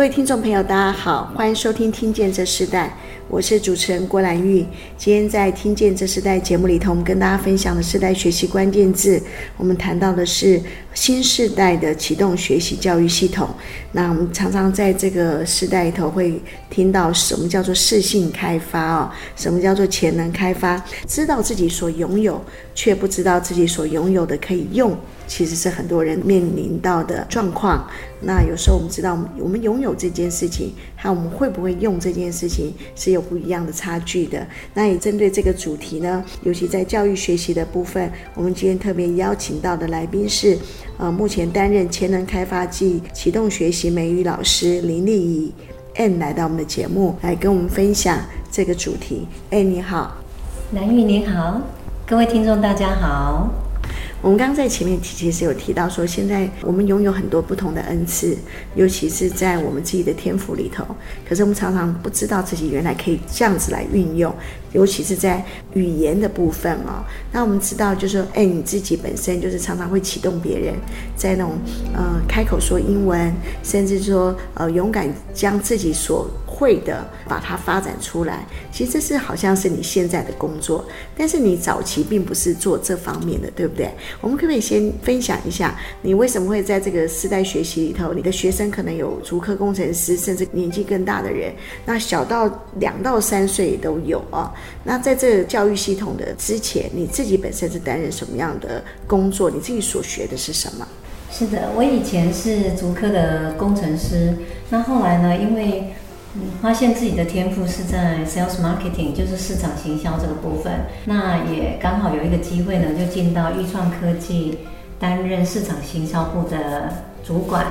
各位听众朋友，大家好，欢迎收听《听见这世代》，我是主持人郭兰玉。今天在《听见这世代》节目里头，我们跟大家分享的时代学习关键字，我们谈到的是新时代的启动学习教育系统。那我们常常在这个时代里头会听到什么叫做适性开发哦，什么叫做潜能开发？知道自己所拥有，却不知道自己所拥有的可以用。其实是很多人面临到的状况。那有时候我们知道，我们拥有这件事情，和我们会不会用这件事情是有不一样的差距的。那也针对这个主题呢，尤其在教育学习的部分，我们今天特别邀请到的来宾是，呃，目前担任潜能开发暨启动学习美语老师林丽仪 Ann 来到我们的节目，来跟我们分享这个主题。哎，你好，兰玉你好，各位听众大家好。我们刚刚在前面，其实有提到说，现在我们拥有很多不同的恩赐，尤其是在我们自己的天赋里头。可是我们常常不知道自己原来可以这样子来运用，尤其是在语言的部分哦。那我们知道，就是说，哎，你自己本身就是常常会启动别人，在那种呃开口说英文，甚至说呃勇敢将自己所会的把它发展出来，其实这是好像是你现在的工作，但是你早期并不是做这方面的，对不对？我们可不可以先分享一下，你为什么会在这个世代学习里头？你的学生可能有足科工程师，甚至年纪更大的人，那小到两到三岁都有啊。那在这教育系统的之前，你自己本身是担任什么样的工作？你自己所学的是什么？是的，我以前是足科的工程师，那后来呢，因为发现自己的天赋是在 sales marketing，就是市场行销这个部分。那也刚好有一个机会呢，就进到钰创科技担任市场行销部的主管。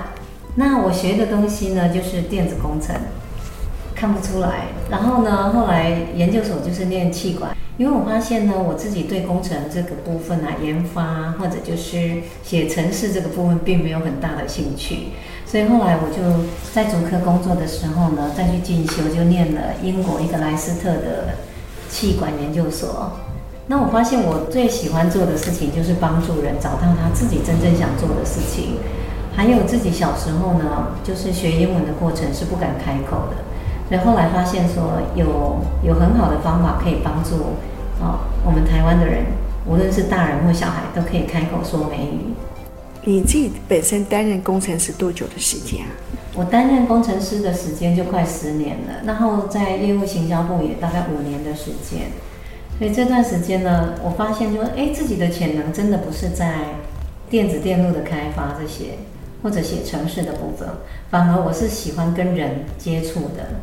那我学的东西呢，就是电子工程，看不出来。然后呢，后来研究所就是念气管，因为我发现呢，我自己对工程这个部分啊，研发或者就是写程式这个部分，并没有很大的兴趣。所以后来我就在竹科工作的时候呢，再去进修，就念了英国一个莱斯特的气管研究所。那我发现我最喜欢做的事情就是帮助人找到他自己真正想做的事情。还有自己小时候呢，就是学英文的过程是不敢开口的，所以后来发现说有有很好的方法可以帮助哦，我们台湾的人，无论是大人或小孩，都可以开口说美语。你自己本身担任工程师多久的时间啊？我担任工程师的时间就快十年了，然后在业务行销部也大概五年的时间。所以这段时间呢，我发现就说，哎，自己的潜能真的不是在电子电路的开发这些，或者写程式的部分，反而我是喜欢跟人接触的。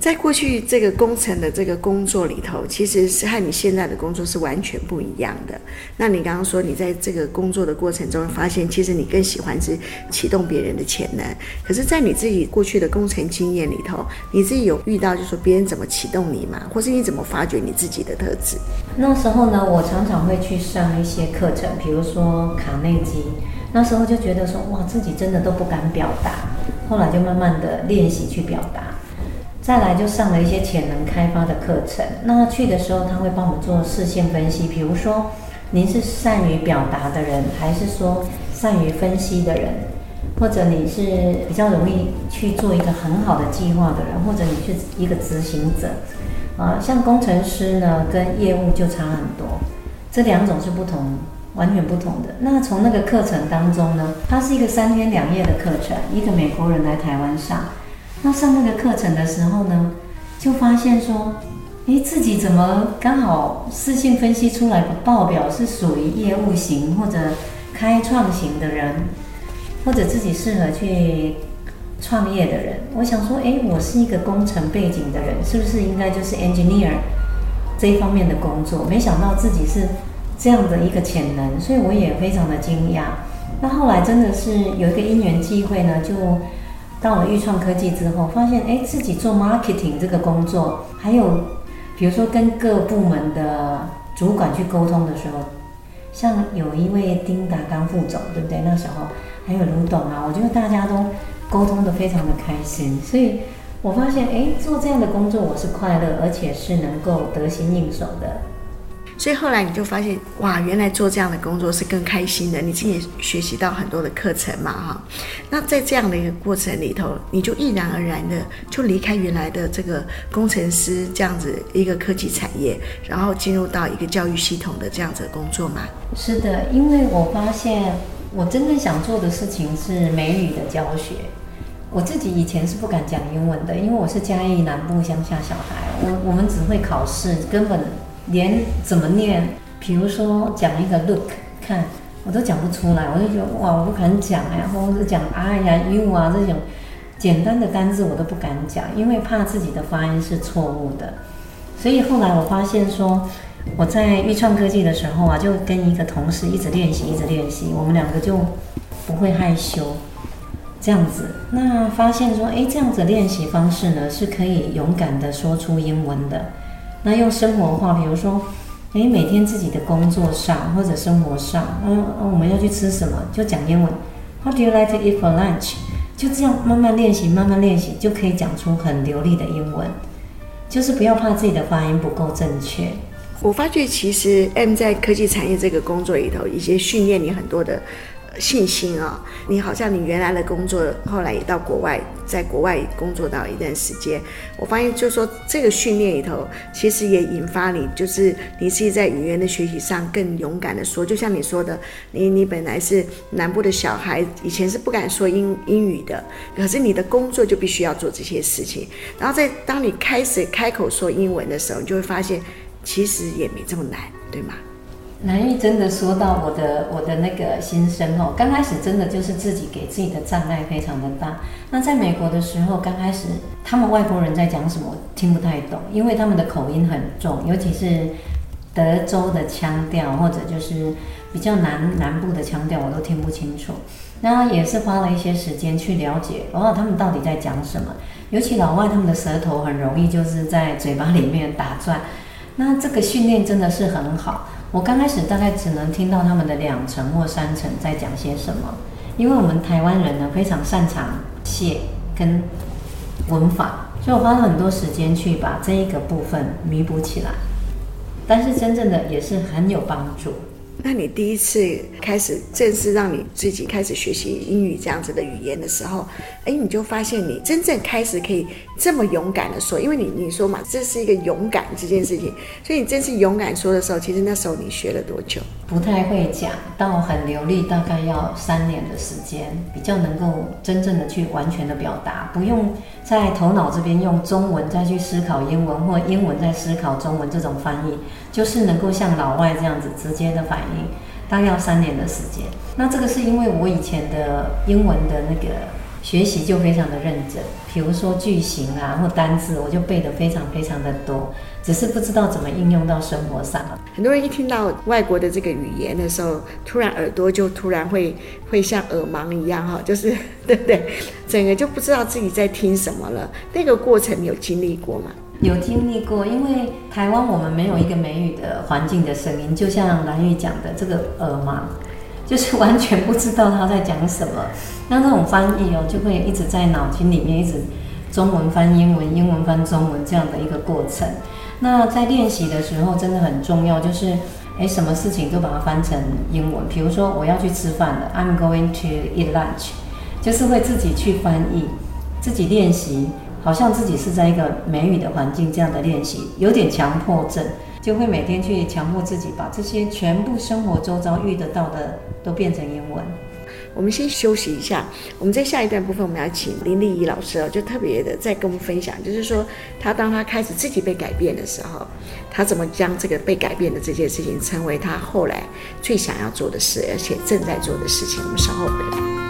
在过去这个工程的这个工作里头，其实是和你现在的工作是完全不一样的。那你刚刚说你在这个工作的过程中发现，其实你更喜欢是启动别人的潜能。可是，在你自己过去的工程经验里头，你自己有遇到就是说别人怎么启动你吗？或是你怎么发掘你自己的特质？那时候呢，我常常会去上一些课程，比如说卡内基。那时候就觉得说，哇，自己真的都不敢表达。后来就慢慢的练习去表达。再来就上了一些潜能开发的课程。那去的时候，他会帮我们做视线分析，比如说您是善于表达的人，还是说善于分析的人，或者你是比较容易去做一个很好的计划的人，或者你是一个执行者。啊，像工程师呢，跟业务就差很多，这两种是不同，完全不同的。那从那个课程当中呢，它是一个三天两夜的课程，一个美国人来台湾上。那上那个课程的时候呢，就发现说，诶，自己怎么刚好视线分析出来的报表是属于业务型或者开创型的人，或者自己适合去创业的人。我想说，诶，我是一个工程背景的人，是不是应该就是 engineer 这一方面的工作？没想到自己是这样的一个潜能，所以我也非常的惊讶。那后来真的是有一个因缘机会呢，就。到了钰创科技之后，发现哎，自己做 marketing 这个工作，还有比如说跟各部门的主管去沟通的时候，像有一位丁达刚副总，对不对？那时候还有卢董啊，我觉得大家都沟通的非常的开心，所以我发现，哎，做这样的工作我是快乐，而且是能够得心应手的。所以后来你就发现，哇，原来做这样的工作是更开心的。你自己学习到很多的课程嘛，哈。那在这样的一个过程里头，你就毅然而然的就离开原来的这个工程师这样子一个科技产业，然后进入到一个教育系统的这样子的工作嘛。是的，因为我发现我真正想做的事情是美语的教学。我自己以前是不敢讲英文的，因为我是嘉义南部乡下小孩，我我们只会考试，根本。连怎么念，比如说讲一个 look 看，我都讲不出来，我就觉得哇，我不敢讲哎，或者是讲哎呀 you 啊这种简单的单字我都不敢讲，因为怕自己的发音是错误的。所以后来我发现说，我在育创科技的时候啊，就跟一个同事一直练习，一直练习，我们两个就不会害羞，这样子。那发现说，哎，这样子练习方式呢，是可以勇敢的说出英文的。那用生活化，比如说，诶，每天自己的工作上或者生活上，嗯，我们要去吃什么，就讲英文。，How do you like to eat for lunch？就这样慢慢练习，慢慢练习，就可以讲出很流利的英文。就是不要怕自己的发音不够正确。我发觉其实 M 在科技产业这个工作里头，一些训练你很多的。信心啊、你好像你原来的工作，后来也到国外，在国外工作到一段时间，我发现就是说这个训练里头，其实也引发你，就是你自己在语言的学习上更勇敢的说，就像你说的，你你本来是南部的小孩，以前是不敢说英英语的，可是你的工作就必须要做这些事情，然后在当你开始开口说英文的时候，你就会发现其实也没这么难，对吗？南玉真的说到我的我的那个心声哦，刚开始真的就是自己给自己的障碍非常的大。那在美国的时候，刚开始他们外国人在讲什么，我听不太懂，因为他们的口音很重，尤其是德州的腔调，或者就是比较南南部的腔调，我都听不清楚。那也是花了一些时间去了解，哦，他们到底在讲什么？尤其老外，他们的舌头很容易就是在嘴巴里面打转。那这个训练真的是很好。我刚开始大概只能听到他们的两层或三层在讲些什么，因为我们台湾人呢非常擅长写跟文法，所以我花了很多时间去把这一个部分弥补起来，但是真正的也是很有帮助。那你第一次开始正式让你自己开始学习英语这样子的语言的时候，哎，你就发现你真正开始可以这么勇敢的说，因为你你说嘛，这是一个勇敢这件事情，所以你真是勇敢说的时候，其实那时候你学了多久？不太会讲，到很流利，大概要三年的时间，比较能够真正的去完全的表达，不用在头脑这边用中文再去思考英文，或英文再思考中文这种翻译，就是能够像老外这样子直接的反应，大概要三年的时间。那这个是因为我以前的英文的那个。学习就非常的认真，比如说句型啊或单字，我就背得非常非常的多，只是不知道怎么应用到生活上。很多人一听到外国的这个语言的时候，突然耳朵就突然会会像耳盲一样哈，就是对不对？整个就不知道自己在听什么了。那个过程你有经历过吗？有经历过，因为台湾我们没有一个美语的环境的声音，就像蓝玉讲的这个耳盲。就是完全不知道他在讲什么，那这种翻译哦，就会一直在脑筋里面一直中文翻英文，英文翻中文这样的一个过程。那在练习的时候真的很重要，就是诶，什么事情都把它翻成英文。比如说我要去吃饭了，I'm going to eat lunch，就是会自己去翻译，自己练习，好像自己是在一个美语的环境这样的练习，有点强迫症。就会每天去强迫自己把这些全部生活周遭遇得到的都变成英文。我们先休息一下，我们在下一段部分我们要请林丽仪老师哦，就特别的再跟我们分享，就是说他当他开始自己被改变的时候，他怎么将这个被改变的这件事情成为他后来最想要做的事，而且正在做的事情。我们稍后回来。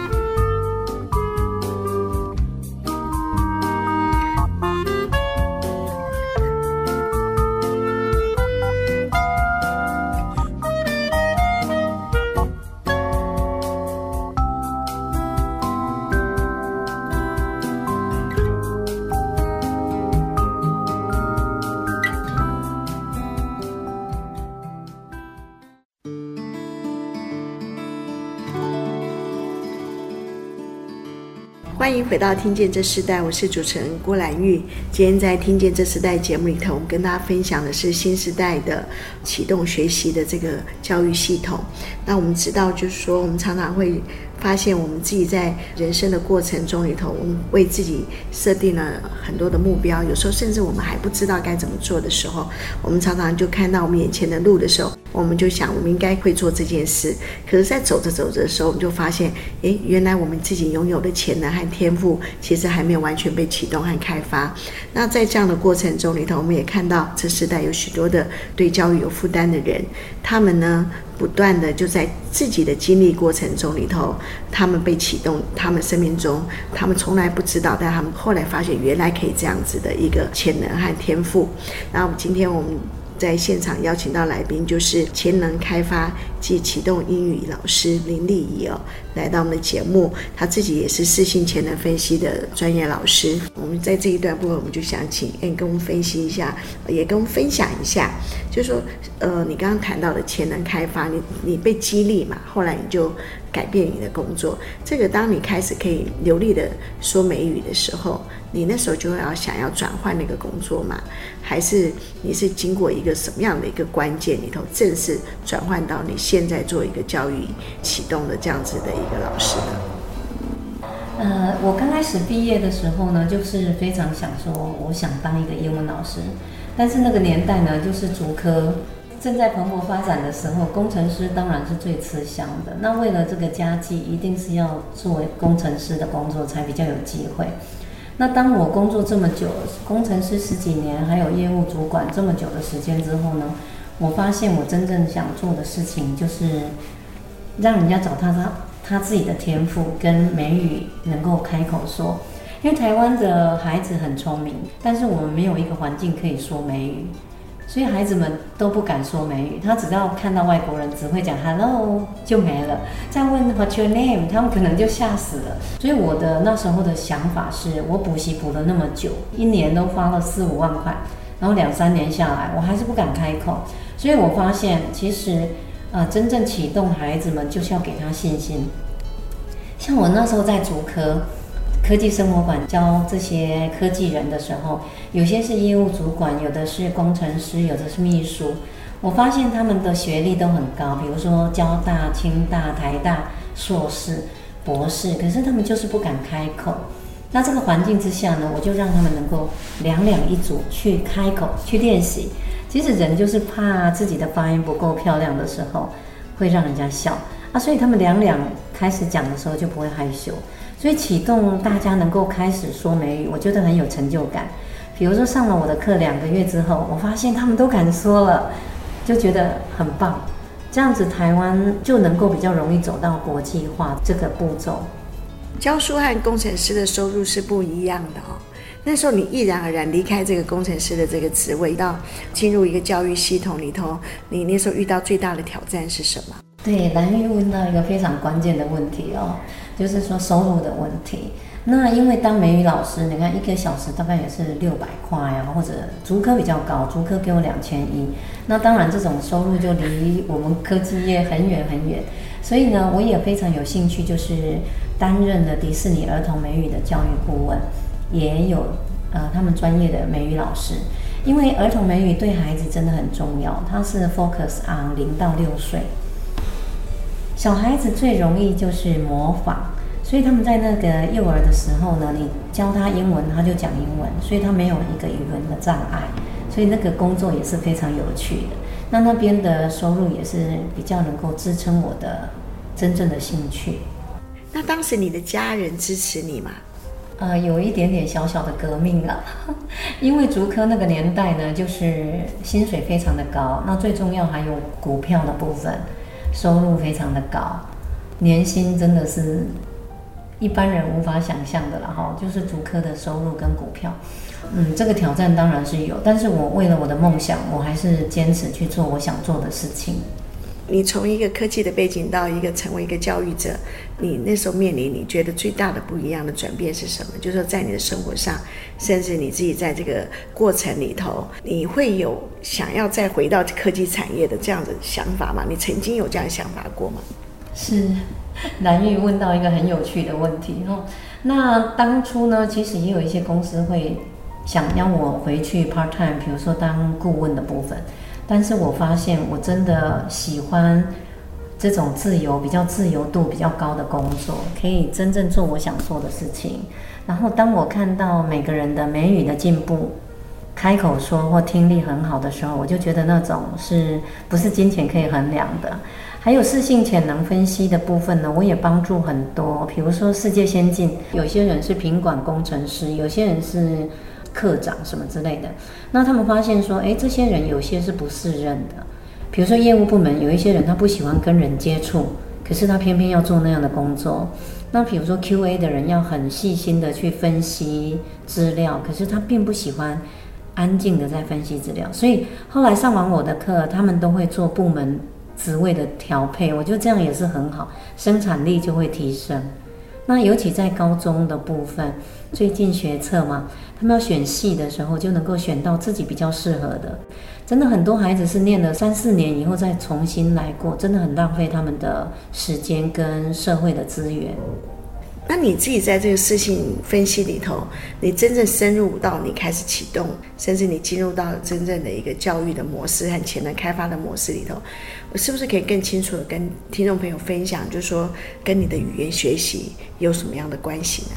欢迎回到《听见这时代》，我是主持人郭兰玉。今天在《听见这时代》节目里头，我们跟大家分享的是新时代的启动学习的这个教育系统。那我们知道，就是说，我们常常会。发现我们自己在人生的过程中里头，我们为自己设定了很多的目标，有时候甚至我们还不知道该怎么做的时候，我们常常就看到我们眼前的路的时候，我们就想我们应该会做这件事。可是，在走着走着的时候，我们就发现，诶，原来我们自己拥有的潜能和天赋，其实还没有完全被启动和开发。那在这样的过程中里头，我们也看到这时代有许多的对教育有负担的人，他们呢，不断的就在自己的经历过程中里头，他们被启动，他们生命中，他们从来不知道，但他们后来发现原来可以这样子的一个潜能和天赋。那我们今天我们。在现场邀请到来宾就是潜能开发暨启动英语老师林俐仪哦，来到我们的节目。他自己也是适性潜能分析的专业老师。我们在这一段部分，我们就想请哎跟我们分析一下，也跟我们分享一下，就是说，呃，你刚刚谈到的潜能开发，你你被激励嘛，后来你就。改变你的工作，这个当你开始可以流利的说美语的时候，你那时候就要想要转换那个工作嘛？还是你是经过一个什么样的一个关键里头，正式转换到你现在做一个教育启动的这样子的一个老师呢？呃，我刚开始毕业的时候呢，就是非常想说，我想当一个英文老师，但是那个年代呢，就是竹科。正在蓬勃发展的时候，工程师当然是最吃香的。那为了这个家计，一定是要做工程师的工作才比较有机会。那当我工作这么久，工程师十几年，还有业务主管这么久的时间之后呢，我发现我真正想做的事情就是让人家找他他他自己的天赋跟美语能够开口说。因为台湾的孩子很聪明，但是我们没有一个环境可以说美语。所以孩子们都不敢说美语，他只要看到外国人只会讲 hello 就没了。再问 what's your name，他们可能就吓死了。所以我的那时候的想法是，我补习补了那么久，一年都花了四五万块，然后两三年下来，我还是不敢开口。所以我发现，其实呃，真正启动孩子们就是要给他信心。像我那时候在竹科。科技生活馆教这些科技人的时候，有些是业务主管，有的是工程师，有的是秘书。我发现他们的学历都很高，比如说交大、清大、台大硕士、博士，可是他们就是不敢开口。那这个环境之下呢，我就让他们能够两两一组去开口去练习。其实人就是怕自己的发音不够漂亮的时候，会让人家笑啊，所以他们两两开始讲的时候就不会害羞。所以启动大家能够开始说美语，我觉得很有成就感。比如说上了我的课两个月之后，我发现他们都敢说了，就觉得很棒。这样子台湾就能够比较容易走到国际化这个步骤。教书和工程师的收入是不一样的哦。那时候你毅然而然离开这个工程师的这个职位，到进入一个教育系统里头，你那时候遇到最大的挑战是什么？对，蓝玉问到一个非常关键的问题哦。就是说收入的问题，那因为当美语老师，你看一个小时大概也是六百块呀，或者足科比较高，足科给我两千一，那当然这种收入就离我们科技业很远很远，所以呢，我也非常有兴趣，就是担任了迪士尼儿童美语的教育顾问，也有呃他们专业的美语老师，因为儿童美语对孩子真的很重要，它是 focus on 零到六岁。小孩子最容易就是模仿，所以他们在那个幼儿的时候呢，你教他英文，他就讲英文，所以他没有一个语文的障碍，所以那个工作也是非常有趣的。那那边的收入也是比较能够支撑我的真正的兴趣。那当时你的家人支持你吗？呃，有一点点小小的革命了，因为竹科那个年代呢，就是薪水非常的高，那最重要还有股票的部分。收入非常的高，年薪真的是一般人无法想象的了哈。就是足科的收入跟股票，嗯，这个挑战当然是有，但是我为了我的梦想，我还是坚持去做我想做的事情。你从一个科技的背景到一个成为一个教育者，你那时候面临你觉得最大的不一样的转变是什么？就是说在你的生活上，甚至你自己在这个过程里头，你会有想要再回到科技产业的这样的想法吗？你曾经有这样想法过吗？是，兰玉问到一个很有趣的问题哦。那当初呢，其实也有一些公司会想要我回去 part time，比如说当顾问的部分。但是我发现我真的喜欢这种自由、比较自由度比较高的工作，可以真正做我想做的事情。然后当我看到每个人的美语的进步，开口说或听力很好的时候，我就觉得那种是不是金钱可以衡量的。还有适性潜能分析的部分呢，我也帮助很多。比如说世界先进，有些人是品管工程师，有些人是课长什么之类的。那他们发现说，诶，这些人有些是不适任的。比如说业务部门有一些人他不喜欢跟人接触，可是他偏偏要做那样的工作。那比如说 QA 的人要很细心的去分析资料，可是他并不喜欢安静的在分析资料。所以后来上完我的课，他们都会做部门。职位的调配，我觉得这样也是很好，生产力就会提升。那尤其在高中的部分，最近学测嘛，他们要选系的时候，就能够选到自己比较适合的。真的很多孩子是念了三四年以后再重新来过，真的很浪费他们的时间跟社会的资源。那你自己在这个事情分析里头，你真正深入到你开始启动，甚至你进入到真正的一个教育的模式和潜能开发的模式里头，是不是可以更清楚的跟听众朋友分享，就是说跟你的语言学习有什么样的关系呢？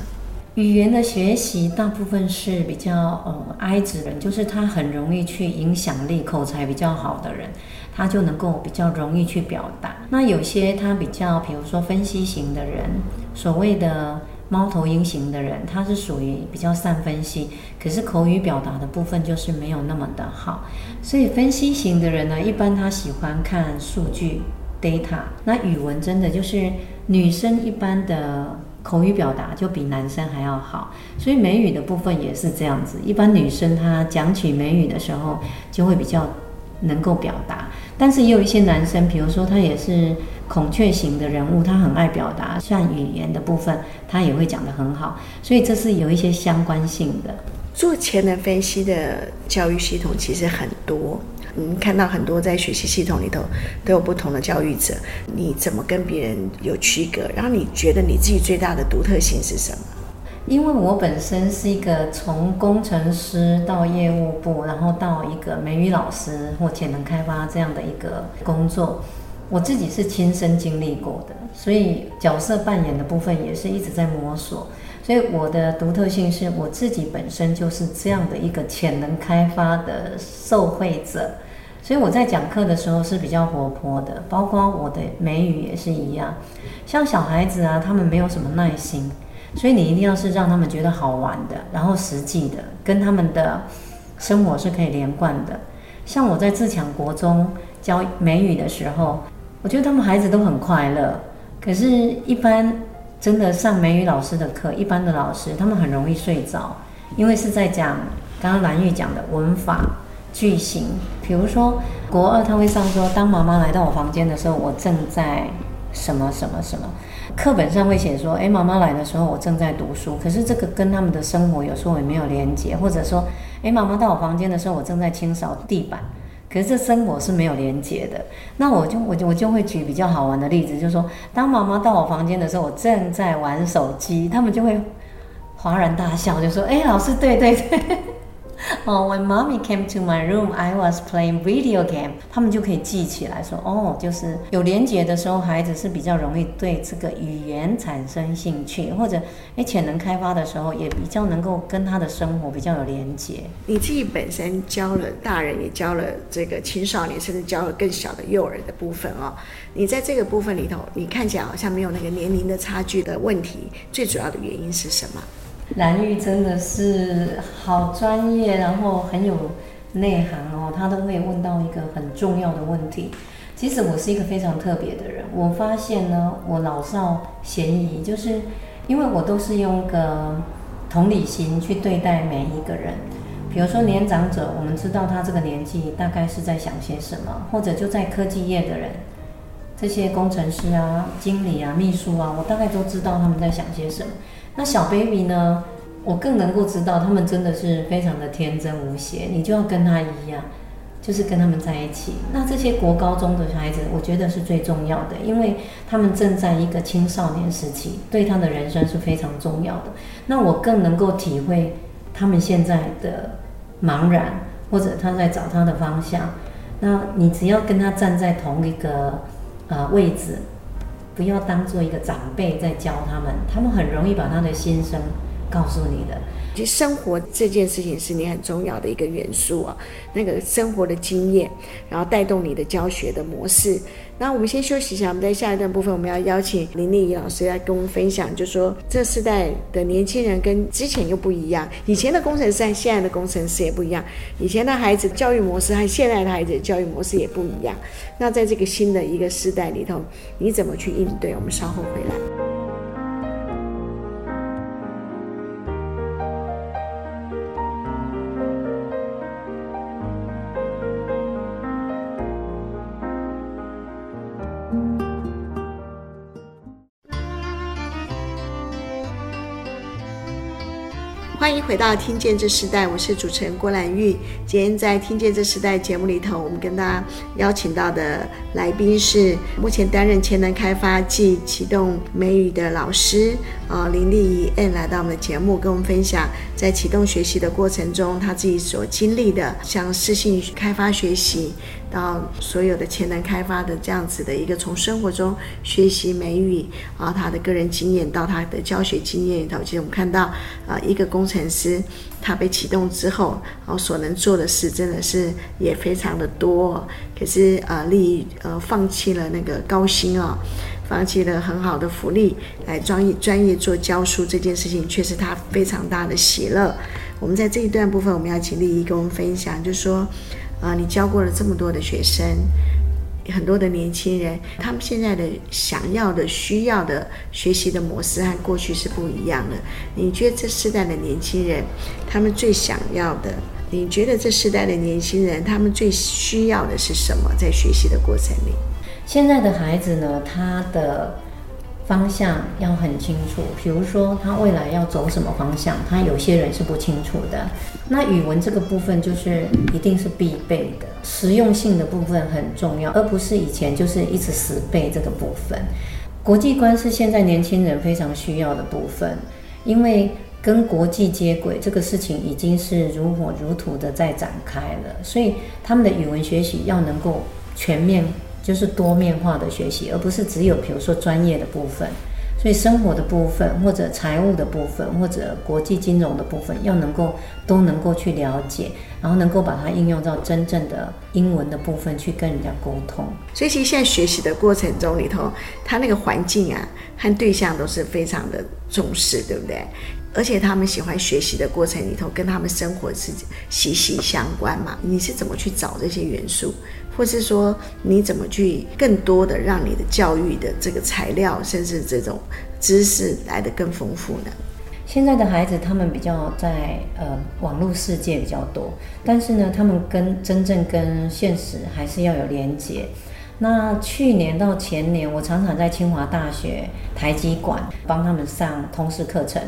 语言的学习大部分是比较呃 I 指人，就是他很容易去影响力、口才比较好的人。他就能够比较容易去表达。那有些他比较，比如说分析型的人，所谓的猫头鹰型的人，他是属于比较善分析，可是口语表达的部分就是没有那么的好。所以分析型的人呢，一般他喜欢看数据 data。那语文真的就是女生一般的口语表达就比男生还要好，所以美语的部分也是这样子。一般女生她讲起美语的时候就会比较能够表达。但是也有一些男生，比如说他也是孔雀型的人物，他很爱表达，像语言的部分，他也会讲得很好，所以这是有一些相关性的。做潜能分析的教育系统其实很多，嗯，看到很多在学习系统里头都有不同的教育者，你怎么跟别人有区隔？然后你觉得你自己最大的独特性是什么？因为我本身是一个从工程师到业务部，然后到一个美语老师或潜能开发这样的一个工作，我自己是亲身经历过的，所以角色扮演的部分也是一直在摸索。所以我的独特性是我自己本身就是这样的一个潜能开发的受惠者，所以我在讲课的时候是比较活泼的，包括我的美语也是一样。像小孩子啊，他们没有什么耐心。所以你一定要是让他们觉得好玩的，然后实际的跟他们的生活是可以连贯的。像我在自强国中教美语的时候，我觉得他们孩子都很快乐。可是，一般真的上美语老师的课，一般的老师他们很容易睡着，因为是在讲刚刚兰玉讲的文法句型。比如说国二他会上说，当妈妈来到我房间的时候，我正在什么什么什么。课本上会写说，诶，妈妈来的时候我正在读书，可是这个跟他们的生活有时候也没有连接，或者说，诶，妈妈到我房间的时候我正在清扫地板，可是这生活是没有连接的。那我就我就我就会举比较好玩的例子，就是说，当妈妈到我房间的时候，我正在玩手机，他们就会哗然大笑，就说，诶，老师，对对对。哦、，When mommy came to my room, I was playing video game。他们就可以记起来说，哦，就是有连结的时候，孩子是比较容易对这个语言产生兴趣，或者诶潜能开发的时候，也比较能够跟他的生活比较有连结。你自己本身教了大人，也教了这个青少年，甚至教了更小的幼儿的部分哦。你在这个部分里头，你看起来好像没有那个年龄的差距的问题，最主要的原因是什么？蓝玉真的是好专业，然后很有内涵哦，他都会问到一个很重要的问题。其实我是一个非常特别的人，我发现呢，我老少咸宜，就是因为我都是用个同理心去对待每一个人。比如说年长者，我们知道他这个年纪大概是在想些什么，或者就在科技业的人，这些工程师啊、经理啊、秘书啊，我大概都知道他们在想些什么。那小 baby 呢？我更能够知道他们真的是非常的天真无邪，你就要跟他一样，就是跟他们在一起。那这些国高中的孩子，我觉得是最重要的，因为他们正在一个青少年时期，对他的人生是非常重要的。那我更能够体会他们现在的茫然，或者他在找他的方向。那你只要跟他站在同一个呃位置，不要当做一个长辈在教他们，他们很容易把他的心声告诉你的。其实生活这件事情是你很重要的一个元素啊，那个生活的经验，然后带动你的教学的模式。那我们先休息一下，我们在下一段部分，我们要邀请林丽仪老师来跟我们分享，就说这世代的年轻人跟之前又不一样，以前的工程师和现在的工程师也不一样，以前的孩子教育模式和现在的孩子教育模式也不一样。那在这个新的一个时代里头，你怎么去应对？我们稍后回来。欢迎回到《听见这时代》，我是主持人郭兰玉。今天在《听见这时代》节目里头，我们跟大家邀请到的来宾是目前担任潜能开发暨启动美语的老师啊，林丽仪来到我们的节目，跟我们分享在启动学习的过程中，他自己所经历的，像适性开发学习。到所有的潜能开发的这样子的一个从生活中学习美语啊，他的个人经验到他的教学经验里头，其实我们看到啊，一个工程师他被启动之后，然后所能做的事真的是也非常的多。可是啊，丽呃放弃了那个高薪啊，放弃了很好的福利来专业专业做教书这件事情，却是他非常大的喜乐。我们在这一段部分，我们要请丽姨跟我们分享，就是说。啊，你教过了这么多的学生，很多的年轻人，他们现在的想要的、需要的学习的模式和过去是不一样的。你觉得这世代的年轻人，他们最想要的？你觉得这世代的年轻人，他们最需要的是什么？在学习的过程里，现在的孩子呢，他的。方向要很清楚，比如说他未来要走什么方向，他有些人是不清楚的。那语文这个部分就是一定是必备的，实用性的部分很重要，而不是以前就是一直死背这个部分。国际观是现在年轻人非常需要的部分，因为跟国际接轨这个事情已经是如火如荼的在展开了，所以他们的语文学习要能够全面。就是多面化的学习，而不是只有比如说专业的部分。所以生活的部分，或者财务的部分，或者国际金融的部分，要能够都能够去了解，然后能够把它应用到真正的英文的部分去跟人家沟通。所以其实现在学习的过程中里头，他那个环境啊和对象都是非常的重视，对不对？而且他们喜欢学习的过程里头，跟他们生活是息息相关嘛。你是怎么去找这些元素？或是说，你怎么去更多的让你的教育的这个材料，甚至这种知识来得更丰富呢？现在的孩子他们比较在呃网络世界比较多，但是呢，他们跟真正跟现实还是要有连接。那去年到前年，我常常在清华大学台积馆帮他们上通识课程。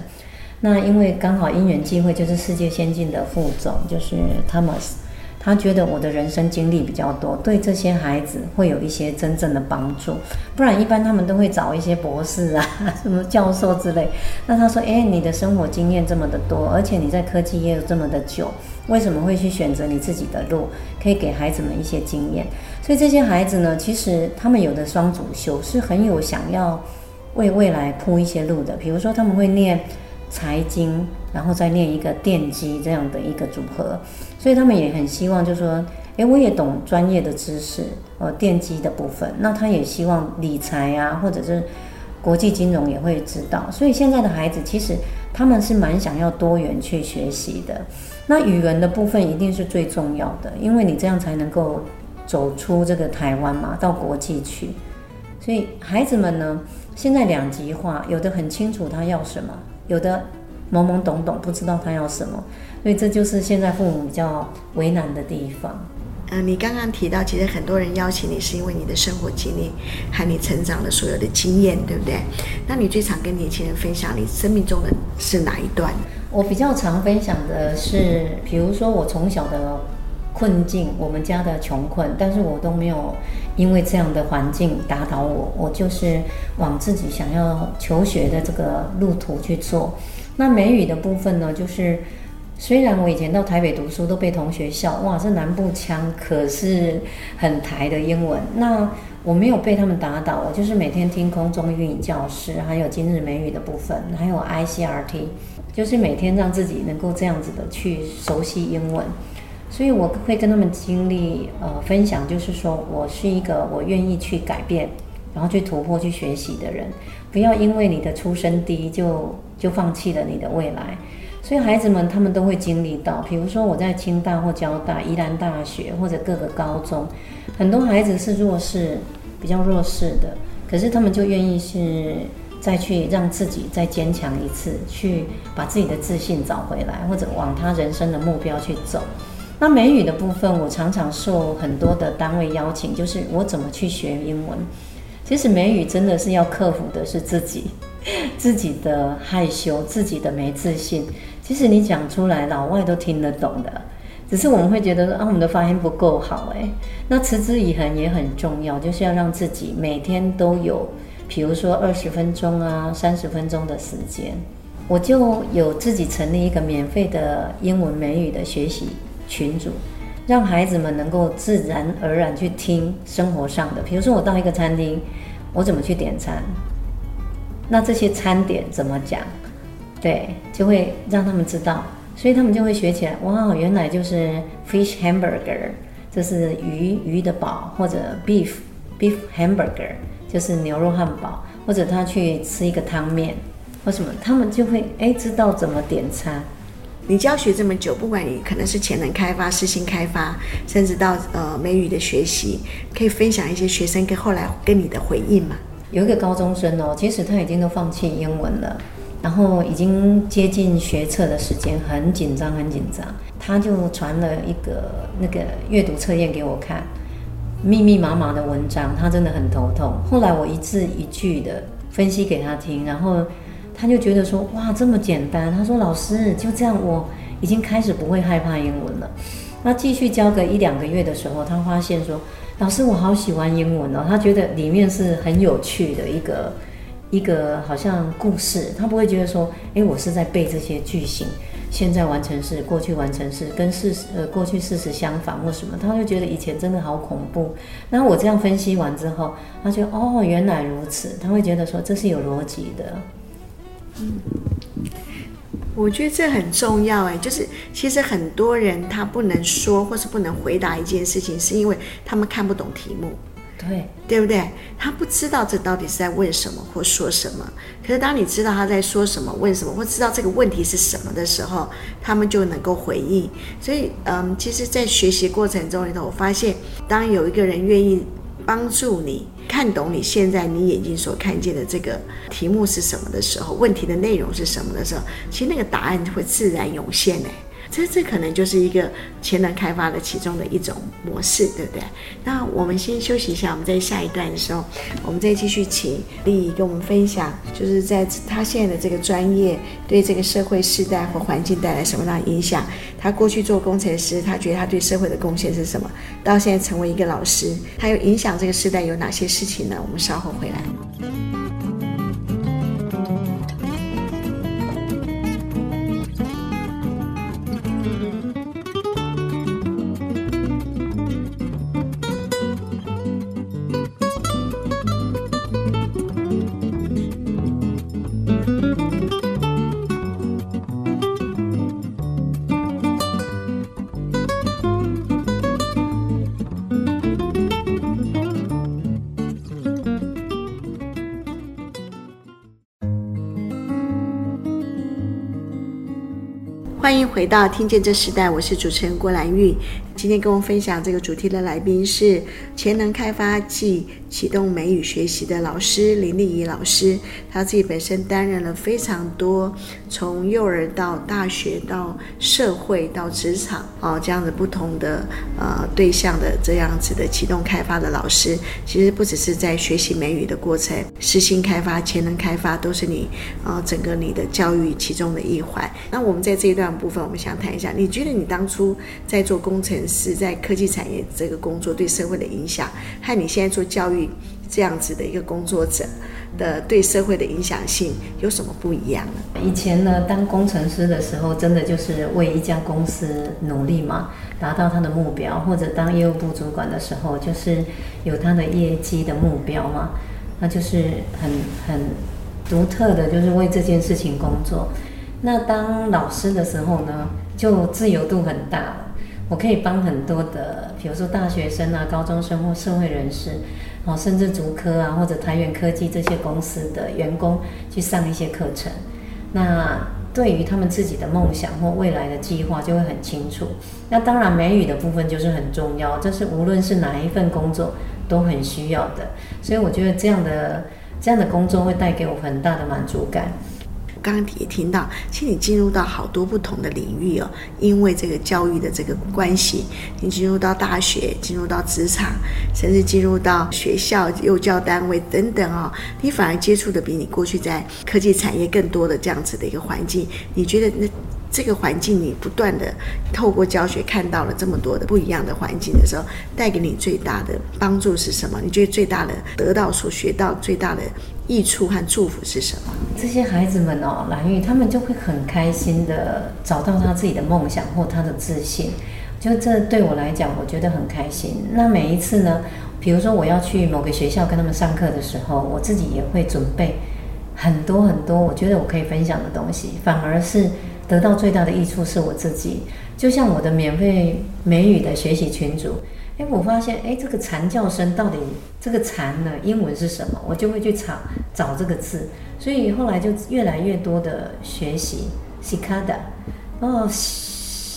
那因为刚好因缘际会，就是世界先进的副总就是 Thomas。他觉得我的人生经历比较多，对这些孩子会有一些真正的帮助。不然一般他们都会找一些博士啊、什么教授之类。那他说：“诶，你的生活经验这么的多，而且你在科技业这么的久，为什么会去选择你自己的路？可以给孩子们一些经验。”所以这些孩子呢，其实他们有的双主修是很有想要为未来铺一些路的。比如说他们会念财经，然后再念一个电机这样的一个组合。所以他们也很希望，就是说，诶，我也懂专业的知识，呃，电机的部分。那他也希望理财啊，或者是国际金融也会知道。所以现在的孩子其实他们是蛮想要多元去学习的。那语文的部分一定是最重要的，因为你这样才能够走出这个台湾嘛，到国际去。所以孩子们呢，现在两极化，有的很清楚他要什么，有的懵懵懂懂不知道他要什么。所以这就是现在父母比较为难的地方。嗯，你刚刚提到，其实很多人邀请你是因为你的生活经历和你成长的所有的经验，对不对？那你最常跟年轻人分享你生命中的是哪一段？我比较常分享的是，比如说我从小的困境，我们家的穷困，但是我都没有因为这样的环境打倒我，我就是往自己想要求学的这个路途去做。那美语的部分呢，就是虽然我以前到台北读书都被同学笑，哇，这南部腔可是很台的英文。那我没有被他们打倒，我就是每天听空中英语教室，还有今日美语的部分，还有 ICRT，就是每天让自己能够这样子的去熟悉英文。所以我会跟他们经历，呃，分享，就是说我是一个我愿意去改变，然后去突破、去学习的人。不要因为你的出身低就就放弃了你的未来。所以孩子们他们都会经历到，比如说我在清大或交大、宜兰大学或者各个高中，很多孩子是弱势，比较弱势的，可是他们就愿意是再去让自己再坚强一次，去把自己的自信找回来，或者往他人生的目标去走。那美语的部分，我常常受很多的单位邀请，就是我怎么去学英文。其实美语真的是要克服的是自己，自己的害羞，自己的没自信。其实你讲出来，老外都听得懂的，只是我们会觉得啊，我们的发音不够好诶。那持之以恒也很重要，就是要让自己每天都有，比如说二十分钟啊，三十分钟的时间，我就有自己成立一个免费的英文美语的学习。群组，让孩子们能够自然而然去听生活上的，比如说我到一个餐厅，我怎么去点餐？那这些餐点怎么讲？对，就会让他们知道，所以他们就会学起来。哇，原来就是 fish hamburger，这是鱼鱼的堡，或者 beef beef hamburger，就是牛肉汉堡，或者他去吃一个汤面或什么，他们就会诶知道怎么点餐。你教学这么久，不管你可能是潜能开发、私心开发，甚至到呃美语的学习，可以分享一些学生跟后来跟你的回应吗？有一个高中生哦，其实他已经都放弃英文了，然后已经接近学测的时间，很紧张，很紧张。他就传了一个那个阅读测验给我看，密密麻麻的文章，他真的很头痛。后来我一字一句的分析给他听，然后。他就觉得说，哇，这么简单。他说，老师就这样，我已经开始不会害怕英文了。那继续教个一两个月的时候，他发现说，老师我好喜欢英文哦。他觉得里面是很有趣的一个一个好像故事。他不会觉得说，诶，我是在背这些句型，现在完成式、过去完成式跟事实呃过去事实相反或什么。他就觉得以前真的好恐怖。那我这样分析完之后，他就哦，原来如此。他会觉得说，这是有逻辑的。嗯，我觉得这很重要哎，就是其实很多人他不能说或是不能回答一件事情，是因为他们看不懂题目，对，对不对？他不知道这到底是在问什么或说什么。可是当你知道他在说什么、问什么，或知道这个问题是什么的时候，他们就能够回应。所以，嗯，其实，在学习过程中里头，我发现，当有一个人愿意帮助你。看懂你现在你眼睛所看见的这个题目是什么的时候，问题的内容是什么的时候，其实那个答案会自然涌现哎。这这可能就是一个潜能开发的其中的一种模式，对不对？那我们先休息一下，我们在下一段的时候，我们再继续请立仪跟我们分享，就是在他现在的这个专业对这个社会世代或环境带来什么样的影响？他过去做工程师，他觉得他对社会的贡献是什么？到现在成为一个老师，他有影响这个世代有哪些事情呢？我们稍后回来。欢迎回到《听见这时代》，我是主持人郭兰玉。今天跟我分享这个主题的来宾是潜能开发暨启动美语学习的老师林立仪老师。他自己本身担任了非常多从幼儿到大学到社会到职场哦这样子不同的呃对象的这样子的启动开发的老师。其实不只是在学习美语的过程，适性开发、潜能开发都是你呃整个你的教育其中的一环。那我们在这一段部分，我们想谈一下，你觉得你当初在做工程师在科技产业这个工作对社会的影，和你现在做教育这样子的一个工作者的对社会的影响性有什么不一样呢？以前呢，当工程师的时候，真的就是为一家公司努力嘛，达到他的目标；或者当业务部主管的时候，就是有他的业绩的目标嘛，那就是很很独特的，就是为这件事情工作。那当老师的时候呢，就自由度很大，我可以帮很多的，比如说大学生啊、高中生或社会人士。哦，甚至竹科啊，或者台元科技这些公司的员工去上一些课程，那对于他们自己的梦想或未来的计划就会很清楚。那当然，美语的部分就是很重要，这是无论是哪一份工作都很需要的。所以我觉得这样的这样的工作会带给我很大的满足感。刚刚也听到，其实你进入到好多不同的领域哦，因为这个教育的这个关系，你进入到大学，进入到职场，甚至进入到学校、幼教单位等等哦，你反而接触的比你过去在科技产业更多的这样子的一个环境，你觉得那？这个环境，你不断的透过教学看到了这么多的不一样的环境的时候，带给你最大的帮助是什么？你觉得最大的得到所学到最大的益处和祝福是什么？这些孩子们哦，蓝玉他们就会很开心的找到他自己的梦想或他的自信，就这对我来讲，我觉得很开心。那每一次呢，比如说我要去某个学校跟他们上课的时候，我自己也会准备很多很多，我觉得我可以分享的东西，反而是。得到最大的益处是我自己，就像我的免费美语的学习群组，诶，我发现，诶，这个蝉叫声到底这个蝉呢，英文是什么？我就会去查找这个字，所以后来就越来越多的学习，cicada，哦，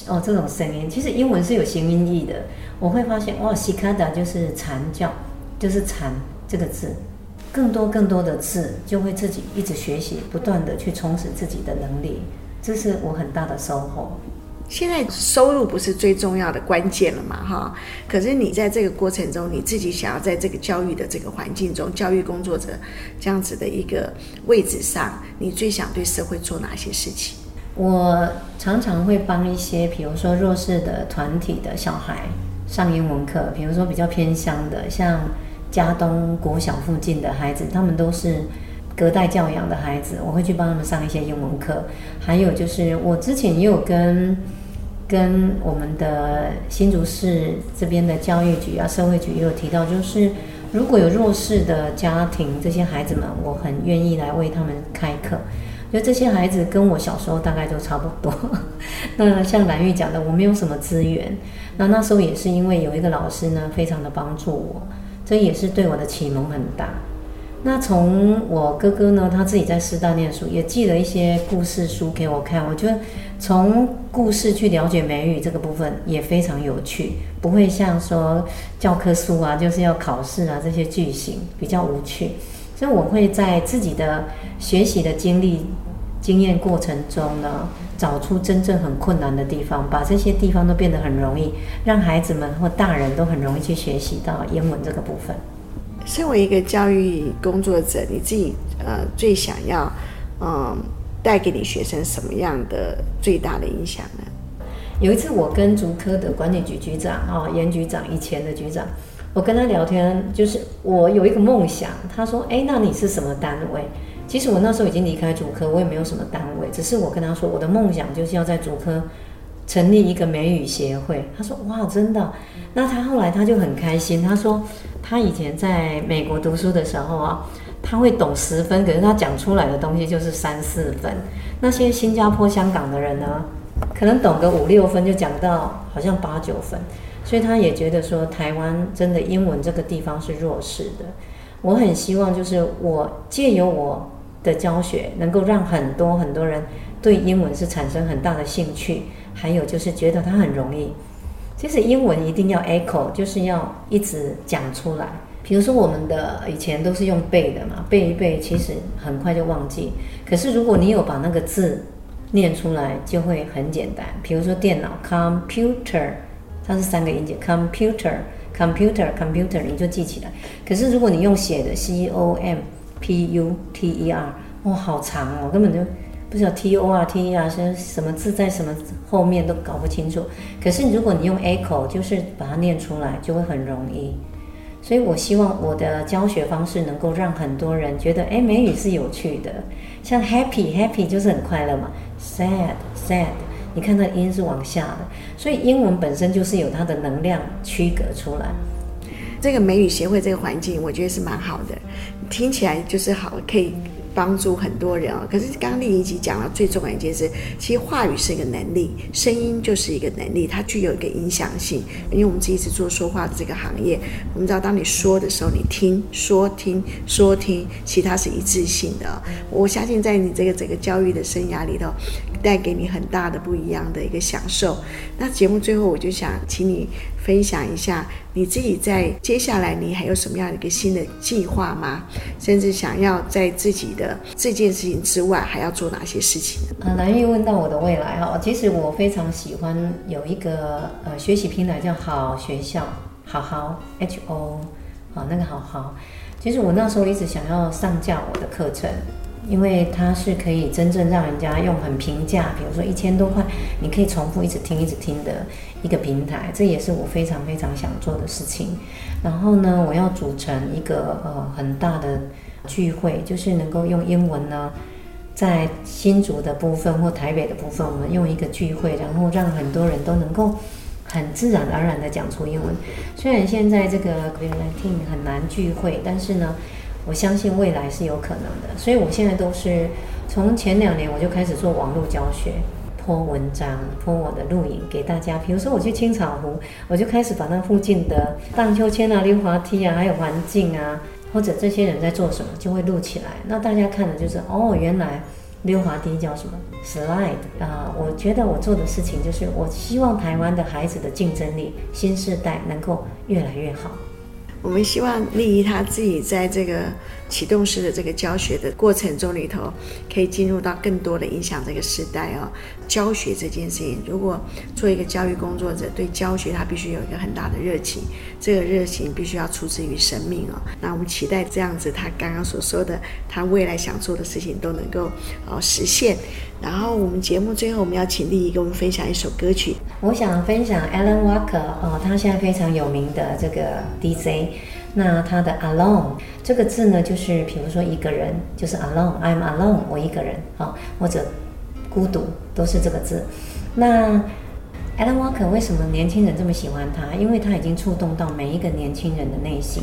哦，这种声音，其实英文是有形音义的，我会发现，哇，cicada 就是蝉叫，就是蝉这个字，更多更多的字，就会自己一直学习，不断的去充实自己的能力。这是我很大的收获。现在收入不是最重要的关键了嘛，哈。可是你在这个过程中，你自己想要在这个教育的这个环境中，教育工作者这样子的一个位置上，你最想对社会做哪些事情？我常常会帮一些，比如说弱势的团体的小孩上英文课，比如说比较偏乡的，像家东国小附近的孩子，他们都是。隔代教养的孩子，我会去帮他们上一些英文课。还有就是，我之前也有跟跟我们的新竹市这边的教育局啊、社会局也有提到，就是如果有弱势的家庭，这些孩子们，我很愿意来为他们开课。因为这些孩子跟我小时候大概都差不多。那像兰玉讲的，我没有什么资源，那那时候也是因为有一个老师呢，非常的帮助我，这也是对我的启蒙很大。那从我哥哥呢，他自己在师大念书，也寄了一些故事书给我看。我觉得从故事去了解美语这个部分也非常有趣，不会像说教科书啊，就是要考试啊这些句型比较无趣。所以我会在自己的学习的经历、经验过程中呢，找出真正很困难的地方，把这些地方都变得很容易，让孩子们或大人都很容易去学习到英文这个部分。身为一个教育工作者，你自己呃最想要嗯带给你学生什么样的最大的影响呢？有一次我跟竹科的管理局局长啊，严局长以前的局长，我跟他聊天，就是我有一个梦想。他说：“哎，那你是什么单位？”其实我那时候已经离开竹科，我也没有什么单位，只是我跟他说，我的梦想就是要在竹科成立一个美语协会。他说：“哇，真的？”那他后来他就很开心，他说。他以前在美国读书的时候啊，他会懂十分，可是他讲出来的东西就是三四分。那些新加坡、香港的人呢，可能懂个五六分就讲到好像八九分，所以他也觉得说台湾真的英文这个地方是弱势的。我很希望就是我借由我的教学，能够让很多很多人对英文是产生很大的兴趣，还有就是觉得它很容易。其实英文一定要 echo，就是要一直讲出来。比如说我们的以前都是用背的嘛，背一背，其实很快就忘记。可是如果你有把那个字念出来，就会很简单。比如说电脑 computer，它是三个音节，computer，computer，computer，你就记起来。可是如果你用写的 c o m p u t e r，哇，好长哦，根本就不知道 T O R T 啊，什什么字在什么后面都搞不清楚。可是如果你用 echo，就是把它念出来，就会很容易。所以我希望我的教学方式能够让很多人觉得，哎，美语是有趣的。像 happy happy 就是很快乐嘛，sad sad，你看它的音是往下的，所以英文本身就是有它的能量区隔出来。这个美语协会这个环境，我觉得是蛮好的，听起来就是好，可以。帮助很多人啊，可是刚刚丽怡姐讲了最重要一件事，其实话语是一个能力，声音就是一个能力，它具有一个影响性。因为我们自己是做说话的这个行业，我们知道当你说的时候，你听说听说听，其他是一致性的。我相信在你这个整个教育的生涯里头，带给你很大的不一样的一个享受。那节目最后，我就想请你。分享一下你自己在接下来你还有什么样的一个新的计划吗？甚至想要在自己的这件事情之外还要做哪些事情？呃，兰玉问到我的未来哈，其实我非常喜欢有一个呃学习平台叫好学校，好好 H O，好那个好好，其实我那时候一直想要上架我的课程。因为它是可以真正让人家用很平价，比如说一千多块，你可以重复一直听、一直听的一个平台，这也是我非常非常想做的事情。然后呢，我要组成一个呃很大的聚会，就是能够用英文呢，在新竹的部分或台北的部分，我们用一个聚会，然后让很多人都能够很自然而然的讲出英文。虽然现在这个 COVID-19 很难聚会，但是呢。我相信未来是有可能的，所以我现在都是从前两年我就开始做网络教学，po 文章，po 我的录影给大家。比如说我去青草湖，我就开始把那附近的荡秋千啊、溜滑梯啊，还有环境啊，或者这些人在做什么，就会录起来。那大家看的就是哦，原来溜滑梯叫什么 slide 啊？我觉得我做的事情就是，我希望台湾的孩子的竞争力，新世代能够越来越好。我们希望丽姨她自己在这个启动式的这个教学的过程中里头，可以进入到更多的影响这个时代哦。教学这件事情，如果做一个教育工作者，对教学他必须有一个很大的热情，这个热情必须要出自于生命哦。那我们期待这样子，他刚刚所说的，他未来想做的事情都能够哦实现。然后我们节目最后，我们要请丽怡跟我们分享一首歌曲。我想分享 Alan Walker 哦，他现在非常有名的这个 DJ。那他的 Alone 这个字呢，就是比如说一个人，就是 Alone，I'm alone，我一个人啊，或者孤独，都是这个字。那 Alan Walker 为什么年轻人这么喜欢他？因为他已经触动到每一个年轻人的内心。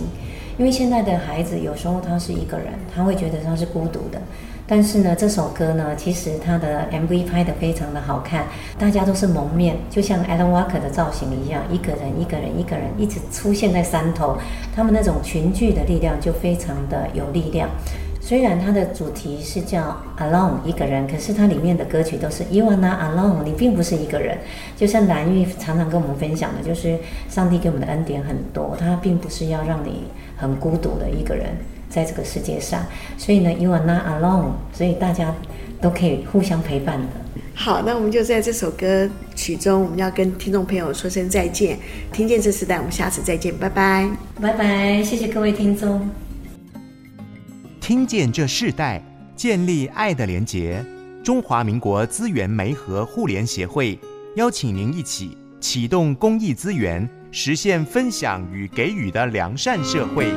因为现在的孩子有时候他是一个人，他会觉得他是孤独的。但是呢，这首歌呢，其实它的 MV 拍得非常的好看，大家都是蒙面，就像 Alan Walker 的造型一样，一个人一个人一个人一直出现在山头，他们那种群聚的力量就非常的有力量。虽然它的主题是叫 Alone 一个人，可是它里面的歌曲都是 You are not alone，你并不是一个人。就像蓝玉常常跟我们分享的，就是上帝给我们的恩典很多，他并不是要让你很孤独的一个人。在这个世界上，所以呢，You are not alone，所以大家都可以互相陪伴的。好，那我们就在这首歌曲中，我们要跟听众朋友说声再见。听见这时代，我们下次再见，拜拜，拜拜，谢谢各位听众。听见这世代，建立爱的连结。中华民国资源媒和互联协会邀请您一起启动公益资源，实现分享与给予的良善社会。